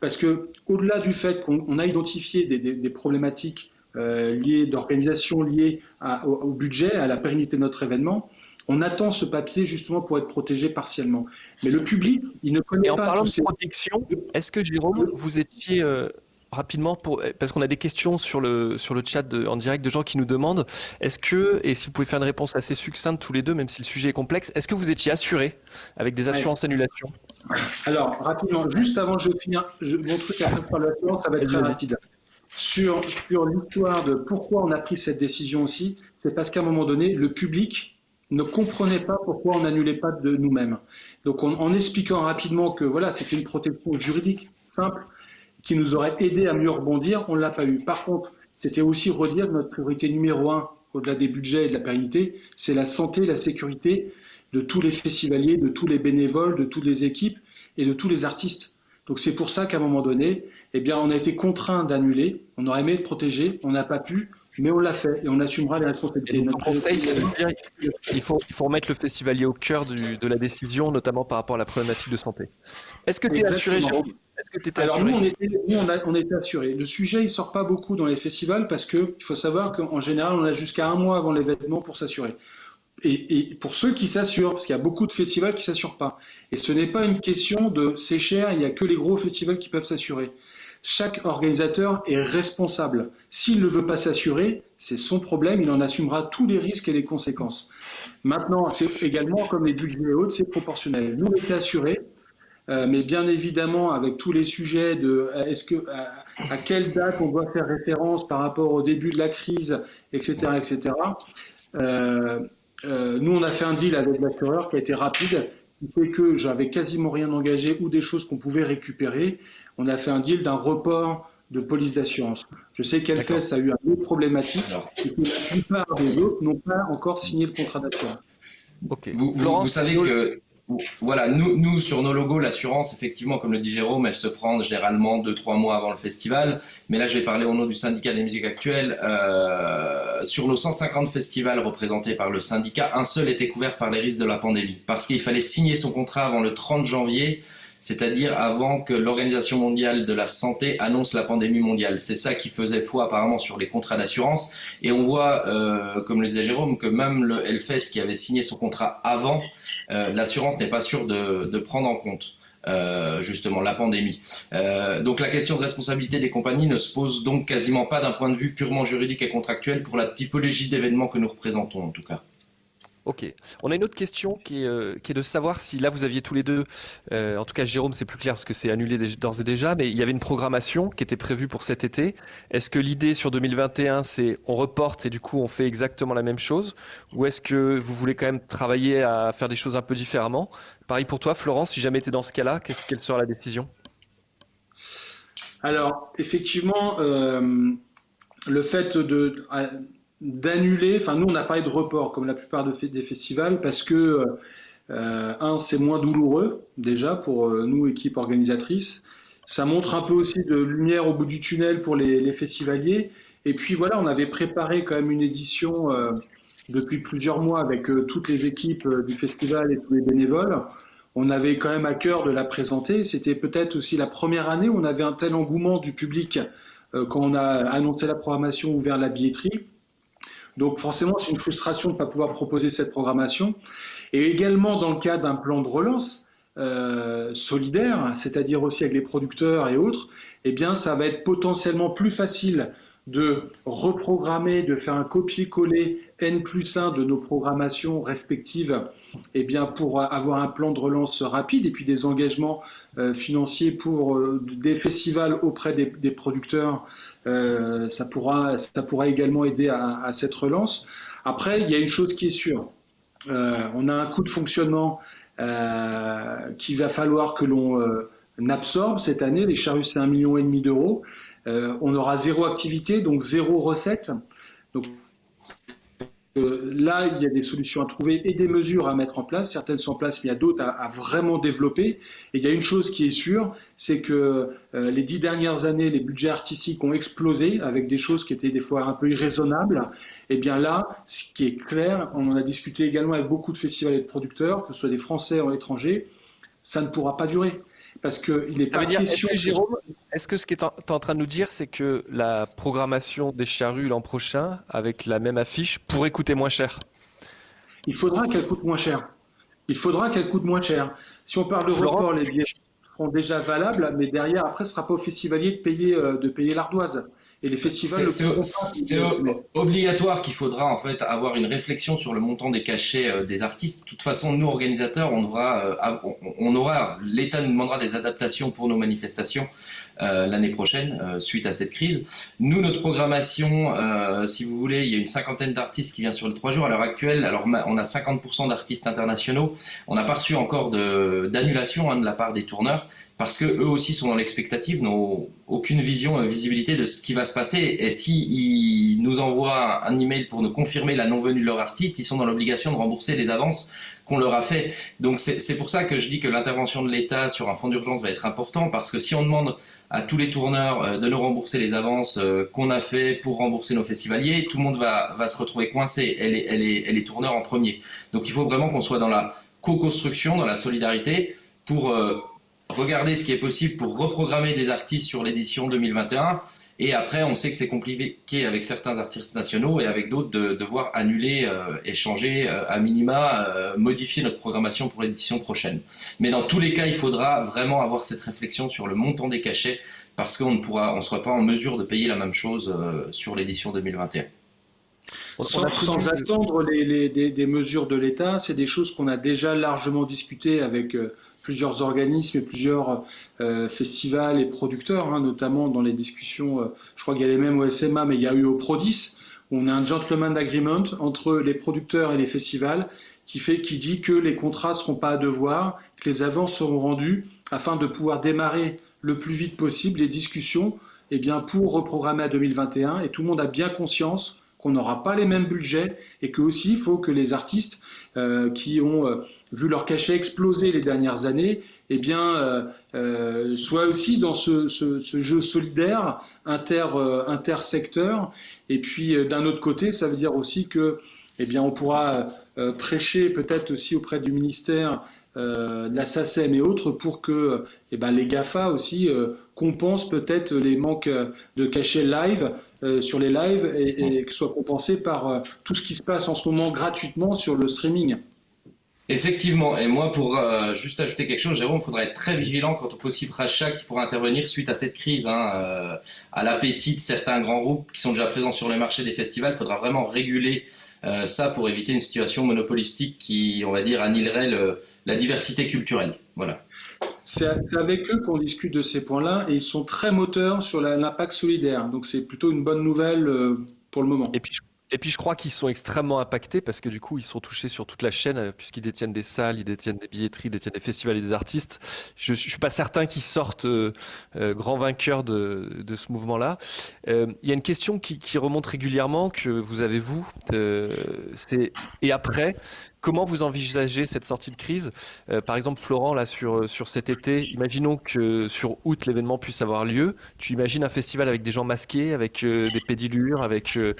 parce que au-delà du fait qu'on a identifié des, problématiques liées d'organisation liées au, budget, à la pérennité de notre événement, on attend ce papier justement pour être protégé partiellement. Mais le public, il ne connaît pas. Et en parlant de protection, est-ce que Jérôme, vous étiez euh, rapidement pour parce qu'on a des questions sur le sur le chat en direct de gens qui nous demandent est-ce que et si vous pouvez faire une réponse assez succincte tous les deux, même si le sujet est complexe, est-ce que vous étiez assuré avec des assurances annulation Alors rapidement, juste avant je finisse mon truc à faire l'assurance, ça va être très rapide. Sur, sur l'histoire de pourquoi on a pris cette décision aussi, c'est parce qu'à un moment donné, le public ne comprenait pas pourquoi on n'annulait pas de nous-mêmes. Donc en expliquant rapidement que voilà, c'était une protection juridique simple qui nous aurait aidé à mieux rebondir, on ne l'a pas eu. Par contre, c'était aussi redire notre priorité numéro un, au-delà des budgets et de la pérennité, c'est la santé, la sécurité de tous les festivaliers, de tous les bénévoles, de toutes les équipes et de tous les artistes. Donc c'est pour ça qu'à un moment donné, eh bien, on a été contraint d'annuler. On aurait aimé être protégé, on n'a pas pu mais on l'a fait et on assumera les responsabilités. Notre conseil, dire qu'il faut, il faut remettre le festivalier au cœur de la décision, notamment par rapport à la problématique de santé. Est-ce que tu es assuré, Est-ce que Alors nous, on était, nous on, a, on était assuré. Le sujet, il sort pas beaucoup dans les festivals parce qu'il faut savoir qu'en général, on a jusqu'à un mois avant l'événement pour s'assurer. Et, et, pour ceux qui s'assurent, parce qu'il y a beaucoup de festivals qui s'assurent pas. Et ce n'est pas une question de c'est cher, il n'y a que les gros festivals qui peuvent s'assurer. Chaque organisateur est responsable. S'il ne veut pas s'assurer, c'est son problème, il en assumera tous les risques et les conséquences. Maintenant, c'est également comme les budgets et autres, c'est proportionnel. Nous, on était assurés, euh, mais bien évidemment, avec tous les sujets de euh, est-ce que à, quelle date on doit faire référence par rapport au début de la crise, etc., etc. Euh, nous, on a fait un deal avec l'assureur qui a été rapide, qui fait que j'avais quasiment rien engagé ou des choses qu'on pouvait récupérer. On a fait un deal d'un report de police d'assurance. Je sais qu'Elfes a eu un autre problématique. Et que la plupart des autres n'ont pas encore signé le contrat d'assurance. Vous, vous, savez que voilà, nous, sur nos logos, l'assurance, effectivement, comme le dit Jérôme, elle se prend généralement deux trois mois avant le festival. Mais là, je vais parler au nom du syndicat des musiques actuelles. Euh, sur nos 150 festivals représentés par le syndicat, un seul était couvert par les risques de la pandémie, parce qu'il fallait signer son contrat avant le 30 janvier c'est-à-dire avant que l'Organisation mondiale de la santé annonce la pandémie mondiale. C'est ça qui faisait foi apparemment sur les contrats d'assurance. Et on voit, euh, comme le disait Jérôme, que même le Hellfest qui avait signé son contrat avant, euh, l'assurance n'est pas sûre de, prendre en compte. Euh, justement la pandémie. donc la question de responsabilité des compagnies ne se pose donc quasiment pas d'un point de vue purement juridique et contractuel pour la typologie d'événements que nous représentons en tout cas. Ok. On a une autre question qui est, euh, qui est, de savoir si là vous aviez tous les deux, euh, en tout cas Jérôme c'est plus clair parce que c'est annulé d'ores et déjà, mais il y avait une programmation qui était prévue pour cet été. Est-ce que l'idée sur 2021 c'est on reporte et du coup on fait exactement la même chose? Ou est-ce que vous voulez quand même travailler à faire des choses un peu différemment? Pareil pour toi Florence, si jamais tu es dans ce cas-là, quelle sera la décision? Alors effectivement, euh, le fait de d'annuler. Enfin, nous, on n'a pas de report comme la plupart des festivals parce que, euh, un, c'est moins douloureux déjà pour euh, nous, équipe organisatrice. Ça montre un peu aussi de lumière au bout du tunnel pour les, festivaliers. Et puis voilà, on avait préparé quand même une édition euh, depuis plusieurs mois avec toutes les équipes du festival et tous les bénévoles. On avait quand même à cœur de la présenter. C'était peut-être aussi la première année où on avait un tel engouement du public quand on a annoncé la programmation ouvert la billetterie. Donc forcément, c'est une frustration de ne pas pouvoir proposer cette programmation. Et également dans le cas d'un plan de relance euh, solidaire, c'est-à-dire aussi avec les producteurs et autres, eh bien, ça va être potentiellement plus facile de reprogrammer, de faire un copier-coller N plus 1 de nos programmations respectives eh bien, pour avoir un plan de relance rapide et puis des engagements euh, financiers pour euh, des festivals auprès des, producteurs. Euh, ça, pourra, ça pourra également aider à, cette relance. Après, il y a une chose qui est sûre. on a un coût de fonctionnement qu'il va falloir que l'on absorbe cette année. Les charrues, c'est un million et demi d'euros. Euh, on aura zéro activité, donc zéro recette. Donc, là, il y a des solutions à trouver et des mesures à mettre en place. Certaines sont en place, mais il y a d'autres à, vraiment développer. Et il y a une chose qui est sûre, c'est que euh, les dix dernières années, les budgets artistiques ont explosé avec des choses qui étaient des fois un peu irraisonnables. Et eh bien là, ce qui est clair, on en a discuté également avec beaucoup de festivals et de producteurs, que ce soit des Français ou étrangers, ça ne pourra pas durer parce qu'il est pas Est-ce que, Jérôme, est-ce que ce que tu es en train de nous dire, c'est que la programmation des charrues l'an prochain, avec la même affiche, pourrait coûter moins cher? Il faudra qu'elle coûte moins cher. Il faudra qu'elle coûte moins cher. Si on parle de report, les billets seront déjà valables, mais derrière, après, ce ne sera pas au festivalier de payer, euh, de payer l'ardoise. Et les festivals. C'est obligatoire qu'il faudra en fait avoir une réflexion sur le montant des cachets euh, des artistes. De toute façon, nous organisateurs, on devra, euh, on, aura, l'État nous demandera des adaptations pour nos manifestations l'année prochaine suite à cette crise. Nous, notre programmation, si vous voulez, il y a une cinquantaine d'artistes qui vient sur les trois jours. À l'heure actuelle, alors on a 50% d'artistes internationaux. On n'a pas reçu encore d'annulation hein, de la part des tourneurs parce que eux aussi sont dans l'expectative, n'ont aucune vision, euh, visibilité de ce qui va se passer. Et s'ils nous envoient un email pour nous confirmer la non-venue de leur artiste, ils sont dans l'obligation de rembourser les avances qu'on leur a fait. Donc c'est pour ça que je dis que l'intervention de l'État sur un fonds d'urgence va être important, parce que si on demande à tous les tourneurs euh, de nous rembourser les avances euh, qu'on a fait pour rembourser nos festivaliers, tout le monde va, va se retrouver coincé, elle est, elle est, elle est tourneurs en premier. Donc il faut vraiment qu'on soit dans la co-construction, dans la solidarité, pour regarder ce qui est possible pour reprogrammer des artistes sur l'édition 2021. Et après, on sait que c'est compliqué avec certains artistes nationaux et avec d'autres de devoir annuler, euh, échanger, euh, à minima, euh, modifier notre programmation pour l'édition prochaine. Mais dans tous les cas, il faudra vraiment avoir cette réflexion sur le montant des cachets parce qu'on ne pourra, on sera pas en mesure de payer la même chose sur l'édition 2021. Sans, attendre les, des, mesures de l'État, c'est des choses qu'on a déjà largement discutées avec plusieurs organismes et plusieurs euh, festivals et producteurs, hein, notamment dans les discussions, euh, je crois qu'il y a les mêmes au SMA, mais il y a eu au Prodis, où on a un gentleman agreement entre les producteurs et les festivals qui, fait, qui dit que les contrats ne seront pas à devoir, que les avances seront rendues afin de pouvoir démarrer le plus vite possible les discussions eh bien, pour reprogrammer à 2021. Et tout le monde a bien conscience qu'on n'aura pas les mêmes budgets et que aussi il faut que les artistes euh, qui ont euh, vu leur cachet exploser les dernières années, eh bien, euh, soient aussi dans ce, jeu solidaire inter intersecteur. Et puis d'un autre côté, ça veut dire aussi que, eh bien, on pourra prêcher peut-être aussi auprès du ministère de la SACEM et autres pour que eh ben, les GAFA aussi compensent peut-être les manques de cachets live euh, sur les lives et, que soit compensé par euh, tout ce qui se passe en ce moment gratuitement sur le streaming. Effectivement, et moi pour euh, juste ajouter quelque chose, Jérôme, il faudra être très vigilant quant au possible rachat qui pourra intervenir suite à cette crise. Hein, à l'appétit de certains grands groupes qui sont déjà présents sur le marché des festivals, il faudra vraiment réguler ça pour éviter une situation monopolistique qui, on va dire, annihilerait la diversité culturelle. Voilà. C'est avec eux qu'on discute de ces points-là et ils sont très moteurs sur l'impact solidaire. Donc c'est plutôt une bonne nouvelle pour le moment. Et puis et puis je crois qu'ils sont extrêmement impactés parce que du coup ils sont touchés sur toute la chaîne euh, puisqu'ils détiennent des salles, ils détiennent des billetteries, ils détiennent des festivals et des artistes. Je, je suis pas certain qu'ils sortent euh, euh, grands vainqueurs de, ce mouvement-là. Il y a une question qui, qui, remonte régulièrement que vous avez vous, c'est et après Comment vous envisagez cette sortie de crise? Euh, Par exemple, Florent, là, sur, euh, sur cet été, imaginons que sur août, l'événement puisse avoir lieu. Tu imagines un festival avec des gens masqués, avec euh, des pédilures, avec. tu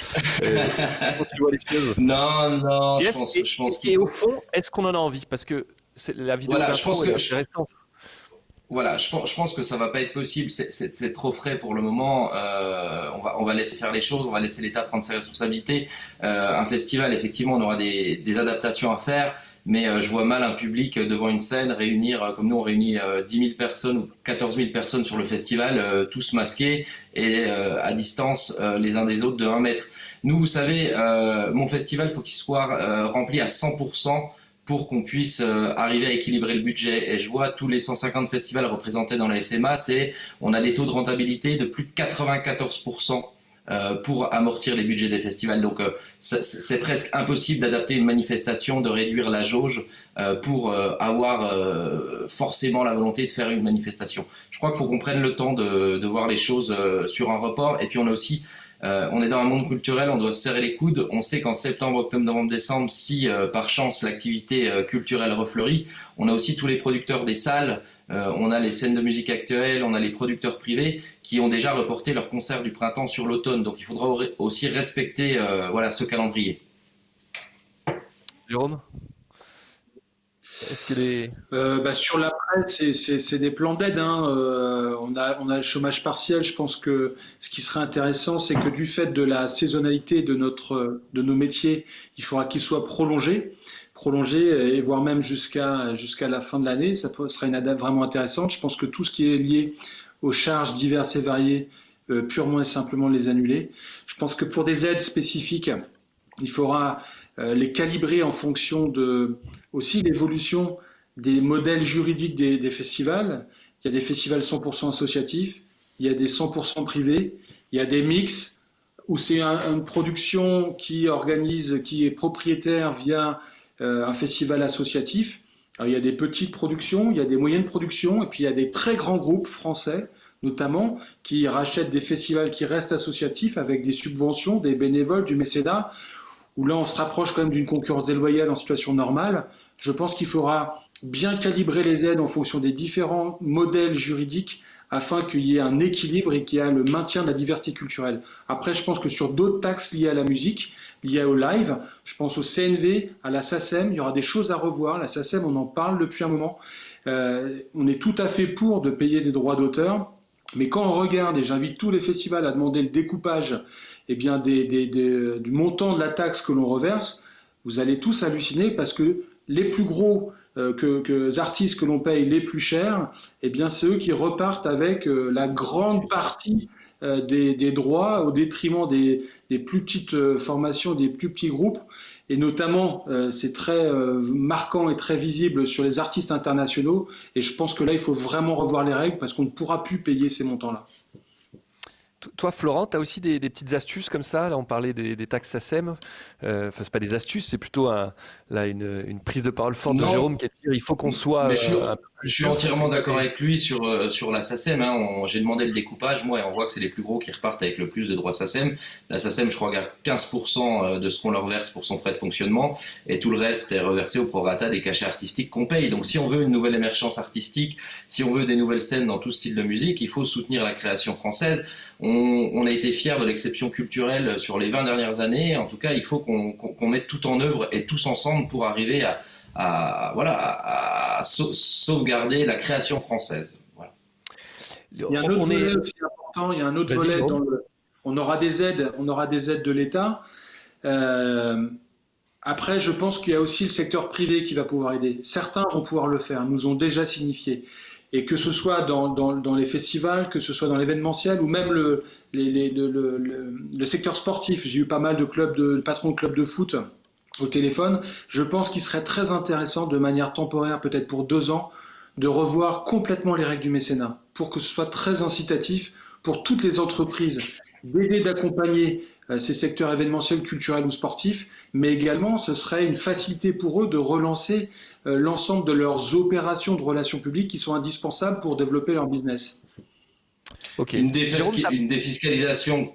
vois les choses? Non, non, je pense, je pense Et au fond, est-ce qu'on en a envie? Parce que la vidéo voilà, je pense que est intéressante. Voilà, je pense, je pense que ça va pas être possible. C'est trop frais pour le moment. Euh, on, va, on va laisser faire les choses, on va laisser l'État prendre ses responsabilités. Euh, un festival, effectivement, on aura des, des adaptations à faire, mais euh, je vois mal un public devant une scène réunir, euh, comme nous, on réunit 10 000 personnes ou 14 000 personnes sur le festival, tous masqués et à distance les uns des autres de 1 mètre. Nous, vous savez, mon festival, faut qu'il soit rempli à 100 pour qu'on puisse euh, arriver à équilibrer le budget. Et je vois tous les 150 festivals représentés dans la SMA, c'est on a des taux de rentabilité de plus de 94% euh, pour amortir les budgets des festivals. Donc euh, c'est presque impossible d'adapter une manifestation, de réduire la jauge pour avoir forcément la volonté de faire une manifestation. Je crois qu'il faut qu'on prenne le temps de, de voir les choses sur un report. Et puis on a aussi euh, on est dans un monde culturel, on doit se serrer les coudes. On sait qu'en septembre, octobre, novembre, décembre, si euh, par chance l'activité euh, culturelle refleurit, on a aussi tous les producteurs des salles, on a les scènes de musique actuelles, on a les producteurs privés qui ont déjà reporté leur concert du printemps sur l'automne. Donc il faudra aussi respecter voilà ce calendrier. Jérôme? Euh, bah, sur la presse, c'est des plans d'aide. Hein. Euh, on, a, le chômage partiel. Je pense que ce qui serait intéressant, c'est que du fait de la saisonnalité de, nos métiers, il faudra qu'il soit prolongé, prolongé et voire même jusqu'à la fin de l'année. Ça sera une aide vraiment intéressante. Je pense que tout ce qui est lié aux charges diverses et variées, euh, purement et simplement les annuler. Je pense que pour des aides spécifiques, il faudra les calibrer en fonction de aussi l'évolution des modèles juridiques des, festivals. Il y a des festivals 100% associatifs, il y a des 100% privés, il y a des mix où c'est une production qui organise, qui est propriétaire via euh, un festival associatif. il y a des petites productions, il y a des moyennes productions, et puis il y a des très grands groupes français, notamment, qui rachètent des festivals qui restent associatifs avec des subventions, des bénévoles, du mécénat, où là on se rapproche quand même d'une concurrence déloyale en situation normale. Je pense qu'il faudra bien calibrer les aides en fonction des différents modèles juridiques afin qu'il y ait un équilibre et qu'il y ait le maintien de la diversité culturelle. Après, je pense que sur d'autres taxes liées à la musique, liées au live, je pense au CNV, à la SACEM, il y aura des choses à revoir. La SACEM, on en parle depuis un moment. Euh, on est tout à fait pour de payer des droits d'auteur, mais quand on regarde, et j'invite tous les festivals à demander le découpage eh bien, du montant de la taxe que l'on reverse, vous allez tous halluciner parce que les plus gros euh, artistes que l'on paye les plus chers, eh bien, c'est eux qui repartent avec euh, la grande partie euh, des, droits au détriment des, des, plus petites formations, des plus petits groupes. Et notamment, c'est très marquant et très visible sur les artistes internationaux. Et je pense que là, il faut vraiment revoir les règles parce qu'on ne pourra plus payer ces montants-là. Toi, Florent, tu as aussi des, petites astuces comme ça? Là, on parlait des, taxes SACEM. Euh, enfin, c'est pas des astuces, c'est plutôt là, une, prise de parole forte de Jérôme qui dit il faut qu'on soit. Je suis entièrement d'accord avec lui sur, euh, sur la SACEM. Hein. J'ai demandé le découpage, moi, et on voit que c'est les plus gros qui repartent avec le plus de droits SACEM. La SACEM, je crois, garde 15% de ce qu'on leur verse pour son frais de fonctionnement, et tout le reste est reversé au prorata des cachets artistiques qu'on paye. Donc, si on veut une nouvelle émergence artistique, si on veut des nouvelles scènes dans tout style de musique, il faut soutenir la création française. On, on a été fiers de l'exception culturelle sur les 20 dernières années. En tout cas, il faut qu'on mette tout en œuvre et tous ensemble pour arriver à, à voilà, à, sauvegarder la création française. Voilà. Il y a un autre volet aussi important. Il y a un autre volet. Dans le, on aura des aides. On aura des aides de l'État. Euh, après, je pense qu'il y a aussi le secteur privé qui va pouvoir aider. Certains vont pouvoir le faire, nous ont déjà signifié. Et que ce soit dans, dans, les festivals, que ce soit dans l'événementiel ou même le, le, le, secteur sportif. J'ai eu pas mal de clubs de, patrons de clubs de foot au téléphone. Je pense qu'il serait très intéressant, de manière temporaire, peut-être pour deux ans, de revoir complètement les règles du mécénat pour que ce soit très incitatif pour toutes les entreprises d'aider, d'accompagner euh, ces secteurs événementiels, culturels ou sportifs, mais également ce serait une facilité pour eux de relancer euh, l'ensemble de leurs opérations de relations publiques qui sont indispensables pour développer leur business. Une, défiscalisation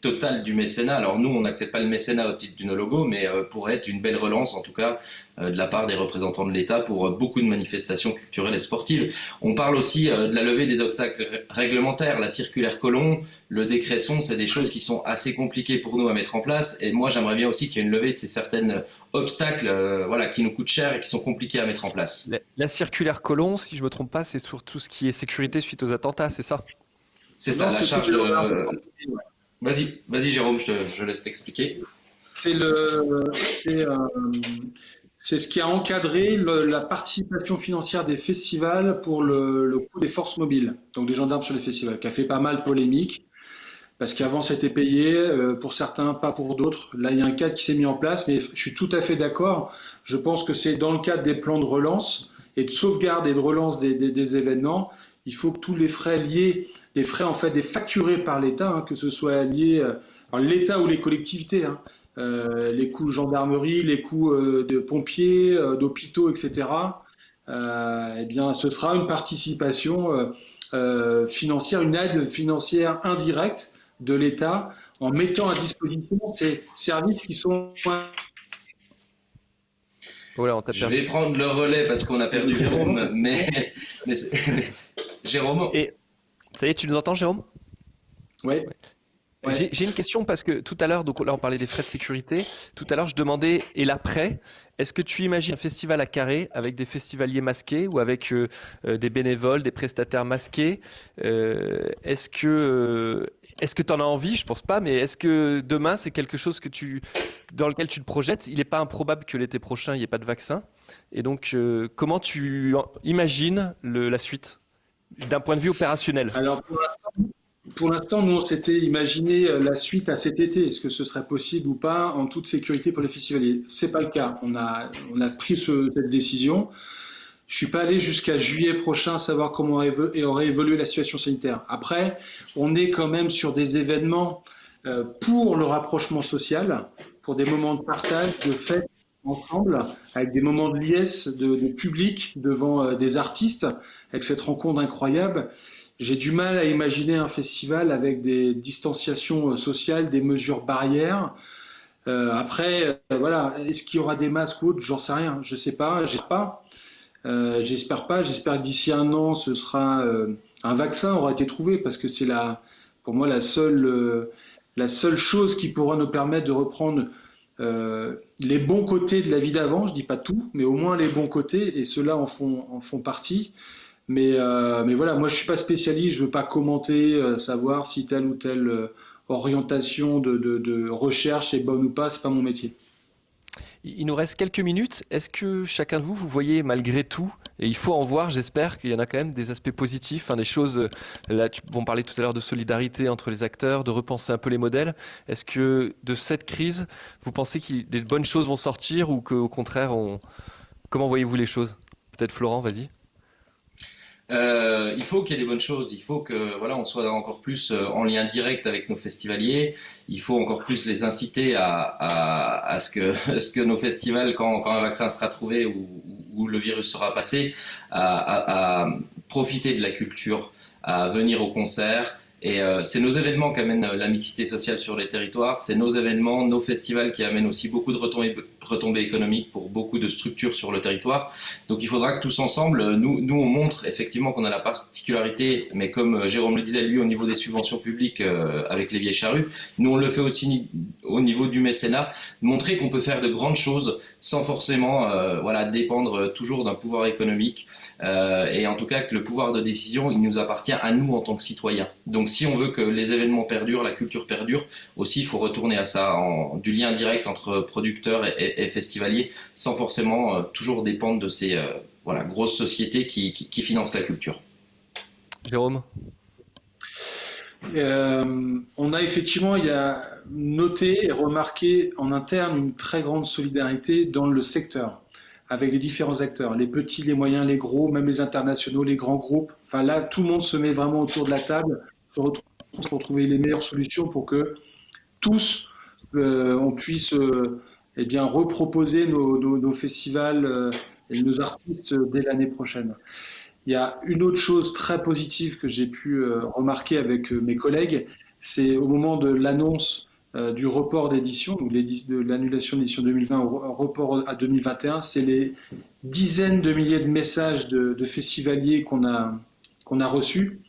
totale du mécénat. Alors nous, on n'accepte pas le mécénat au titre d'une logo, mais euh, pourrait être une belle relance, en tout cas, euh, de la part des représentants de l'État pour euh, beaucoup de manifestations culturelles et sportives. On parle aussi de la levée des obstacles réglementaires, la circulaire Colomb, le décret son, c'est des choses qui sont assez compliquées pour nous à mettre en place. Et moi, j'aimerais bien aussi qu'il y ait une levée de ces certains obstacles, voilà, qui nous coûtent cher et qui sont compliqués à mettre en place. La, circulaire Colomb, si je me trompe pas, c'est sur tout ce qui est sécurité suite aux attentats, c'est ça? C'est ça, la charge de. Vas-y, vas-y Jérôme, je, te, je laisse t'expliquer. C'est le, c'est, euh, ce qui a encadré la participation financière des festivals pour le, le, coût des forces mobiles, donc des gendarmes sur les festivals, qui a fait pas mal polémique, parce qu'avant c'était payé, euh, pour certains, pas pour d'autres. Là, il y a un cadre qui s'est mis en place, mais je suis tout à fait d'accord. Je pense que c'est dans le cadre des plans de relance et de sauvegarde et de relance des, des, des événements, il faut que tous les frais liés les frais en fait des facturés par l'État, hein, que ce soit lié à euh, l'État ou les collectivités, hein, euh, les coûts de gendarmerie, les coûts euh, de pompiers, d'hôpitaux, etc. eh bien, ce sera une participation financière, une aide financière indirecte de l'État en mettant à disposition ces services qui sont voilà, Je vais prendre le relais parce qu'on a perdu Jérôme, mais, mais, Jérôme. Et ça y est, tu nous entends, Jérôme? Oui. J'ai une question parce que tout à l'heure, donc là on parlait des frais de sécurité. Tout à l'heure, je demandais et l'après. Est-ce que tu imagines un festival à carré avec des festivaliers masqués ou avec euh, euh, des bénévoles, des prestataires masqués? Euh, Est-ce que est-ce que tu en as envie? Je pense pas, mais est-ce que demain c'est quelque chose que tu dans lequel tu te projettes? Il n'est pas improbable que l'été prochain il n'y ait pas de vaccin. Et donc, comment tu imagines le, la suite? D'un point de vue opérationnel Alors, pour l'instant, nous, on s'était imaginé euh, la suite à cet été. Est-ce que ce serait possible ou pas en toute sécurité pour les festivaliers? C'est pas le cas. On a, on a pris cette décision. Je suis pas allé jusqu'à juillet prochain savoir comment aurait évolué la situation sanitaire. Après, on est quand même sur des événements euh, pour le rapprochement social, pour des moments de partage, de fête ensemble, avec des moments de liesse, de, public devant euh, des artistes, avec cette rencontre incroyable. J'ai du mal à imaginer un festival avec des distanciations euh, sociales, des mesures barrières. Euh, après, voilà, est-ce qu'il y aura des masques ou autres? J'en sais rien, je sais pas, j'espère pas. j'espère pas. J'espère que d'ici un an, ce sera un vaccin aura été trouvé parce que c'est pour moi la seule, la seule chose qui pourra nous permettre de reprendre les bons côtés de la vie d'avant, je dis pas tout, mais au moins les bons côtés, et ceux-là en font, en font partie. Mais, euh, mais voilà, moi je suis pas spécialiste, je veux pas commenter, euh, savoir si telle ou telle orientation de, de, de, recherche est bonne ou pas, c'est pas mon métier. Il nous reste quelques minutes. Est-ce que chacun de vous, vous voyez malgré tout, et il faut en voir, j'espère qu'il y en a quand même des aspects positifs, hein, des choses, euh, là, tu vont parler tout à l'heure de solidarité entre les acteurs, de repenser un peu les modèles. Est-ce que de cette crise, vous pensez que des bonnes choses vont sortir ou qu'au contraire, on... comment voyez-vous les choses? Peut-être Florent, vas-y. Euh, il faut qu'il y ait des bonnes choses. Il faut que voilà, on soit encore plus euh, en lien direct avec nos festivaliers. Il faut encore plus les inciter à, à, à ce, que, ce que nos festivals, quand, quand un vaccin sera trouvé ou, ou le virus sera passé, à, à, profiter de la culture, à venir au concert, et euh, c'est nos événements qui amènent euh, la mixité sociale sur les territoires, c'est nos événements, nos festivals qui amènent aussi beaucoup de retombées, économiques pour beaucoup de structures sur le territoire. Donc il faudra que tous ensemble, euh, nous, nous on montre effectivement qu'on a la particularité, mais comme Jérôme le disait lui au niveau des subventions publiques avec les vieilles charrues, nous on le fait aussi au niveau du mécénat, montrer qu'on peut faire de grandes choses sans forcément voilà dépendre toujours d'un pouvoir économique et en tout cas que le pouvoir de décision il nous appartient à nous en tant que citoyens. Donc si on veut que les événements perdurent, la culture perdure, aussi il faut retourner à ça, en, du lien direct entre producteurs et, festivaliers, sans forcément euh, toujours dépendre de ces euh, voilà, grosses sociétés qui, qui financent la culture. Jérôme? On a effectivement il y a noté et remarqué en interne une très grande solidarité dans le secteur avec les différents acteurs, les petits, les moyens, les gros, même les internationaux, les grands groupes. Enfin là, tout le monde se met vraiment autour de la table pour trouver les meilleures solutions pour que tous euh, on puisse euh, eh bien reproposer nos, festivals euh, et nos artistes dès l'année prochaine. Il y a une autre chose très positive que j'ai pu remarquer avec mes collègues, c'est au moment de l'annonce euh, du report d'édition, donc de l'annulation de l'édition 2020 au report à 2021, c'est les dizaines de milliers de messages de, festivaliers qu'on a, qu'on a reçus,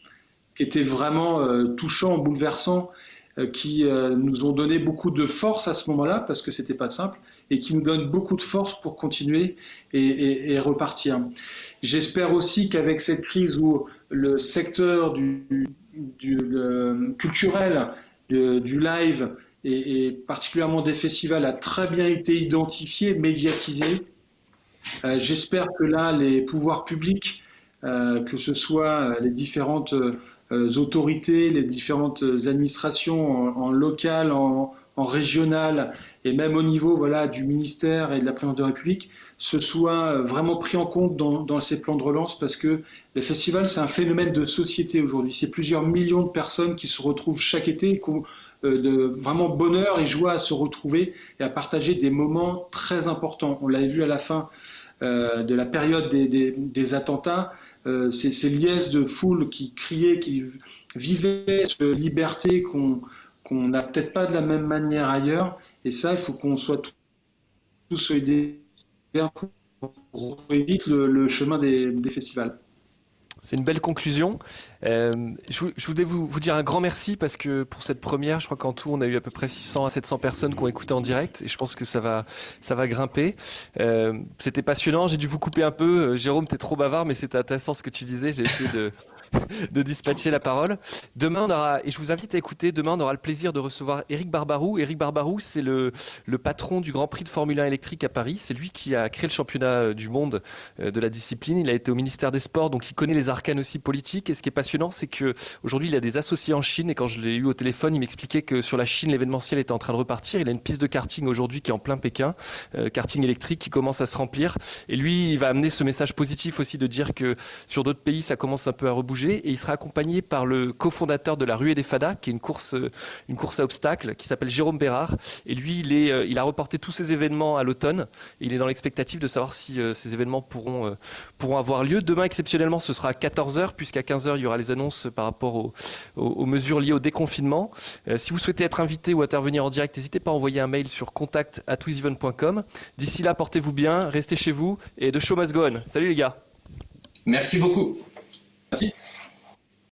étaient vraiment euh, touchants, bouleversants, euh, qui nous ont donné beaucoup de force à ce moment-là, parce que c'était pas simple, et qui nous donnent beaucoup de force pour continuer et, repartir. J'espère aussi qu'avec cette crise où le secteur du, culturel, du live, et, particulièrement des festivals, a très bien été identifié, médiatisé. Euh, j'espère que là, les pouvoirs publics, euh, que ce soit les différentes euh, autorités, les différentes administrations en, local, en, régional et même au niveau voilà, du ministère et de la présidence de la République, se soient vraiment pris en compte dans, dans ces plans de relance parce que les festivals, c'est un phénomène de société aujourd'hui. C'est plusieurs millions de personnes qui se retrouvent chaque été euh, de vraiment bonheur et joie à se retrouver et à partager des moments très importants. On l'avait vu à la fin euh, de la période des, attentats, euh, ces, liesses de foule qui criaient, qui vivaient cette liberté qu'on n'a peut-être pas de la même manière ailleurs. Et ça, il faut qu'on soit tous solidaires pour, pour vite le, chemin des festivals. C'est une belle conclusion. Euh, je, voulais vous, dire un grand merci parce que pour cette première, je crois qu'en tout, on a eu à peu près 600 à 700 personnes qui ont écouté en direct et je pense que ça va, ça va grimper. Euh, c'était passionnant. J'ai dû vous couper un peu. Euh, Jérôme, t'es trop bavard, mais c'était intéressant ce que tu disais. J'ai essayé de, de dispatcher la parole. Demain, on aura, et je vous invite à écouter, demain, on aura le plaisir de recevoir Eric Barbarou. Eric Barbarou, c'est le, le patron du Grand Prix de Formule 1 électrique à Paris. C'est lui qui a créé le championnat euh, du monde euh, de la discipline. Il a été au ministère des Sports, donc il connaît les arcanes aussi politiques. Et ce qui est passionnant, c'est qu'aujourd'hui, il a des associés en Chine. Et quand je l'ai eu au téléphone, il m'expliquait que sur la Chine, l'événementiel était en train de repartir. Il a une piste de karting aujourd'hui qui est en plein Pékin, euh, karting électrique qui commence à se remplir. Et lui, il va amener ce message positif aussi de dire que sur d'autres pays, ça commence un peu à rebouger. Et il sera accompagné par le cofondateur de la Ruée des Fadas, qui est une course, une course à obstacles, qui s'appelle Jérôme Bérard. Et lui, il, euh, a reporté tous ces événements à l'automne. Il est dans l'expectative de savoir si euh, ces événements pourront, euh, pourront avoir lieu. Demain, exceptionnellement, ce sera à 14h, puisqu'à 15h, il y aura les annonces par rapport aux, aux, mesures liées au déconfinement. si vous souhaitez être invité ou intervenir en direct, n'hésitez pas à envoyer un mail sur contact D'ici là, portez-vous bien, restez chez vous et de show must go on. Salut les gars. Merci beaucoup. Merci.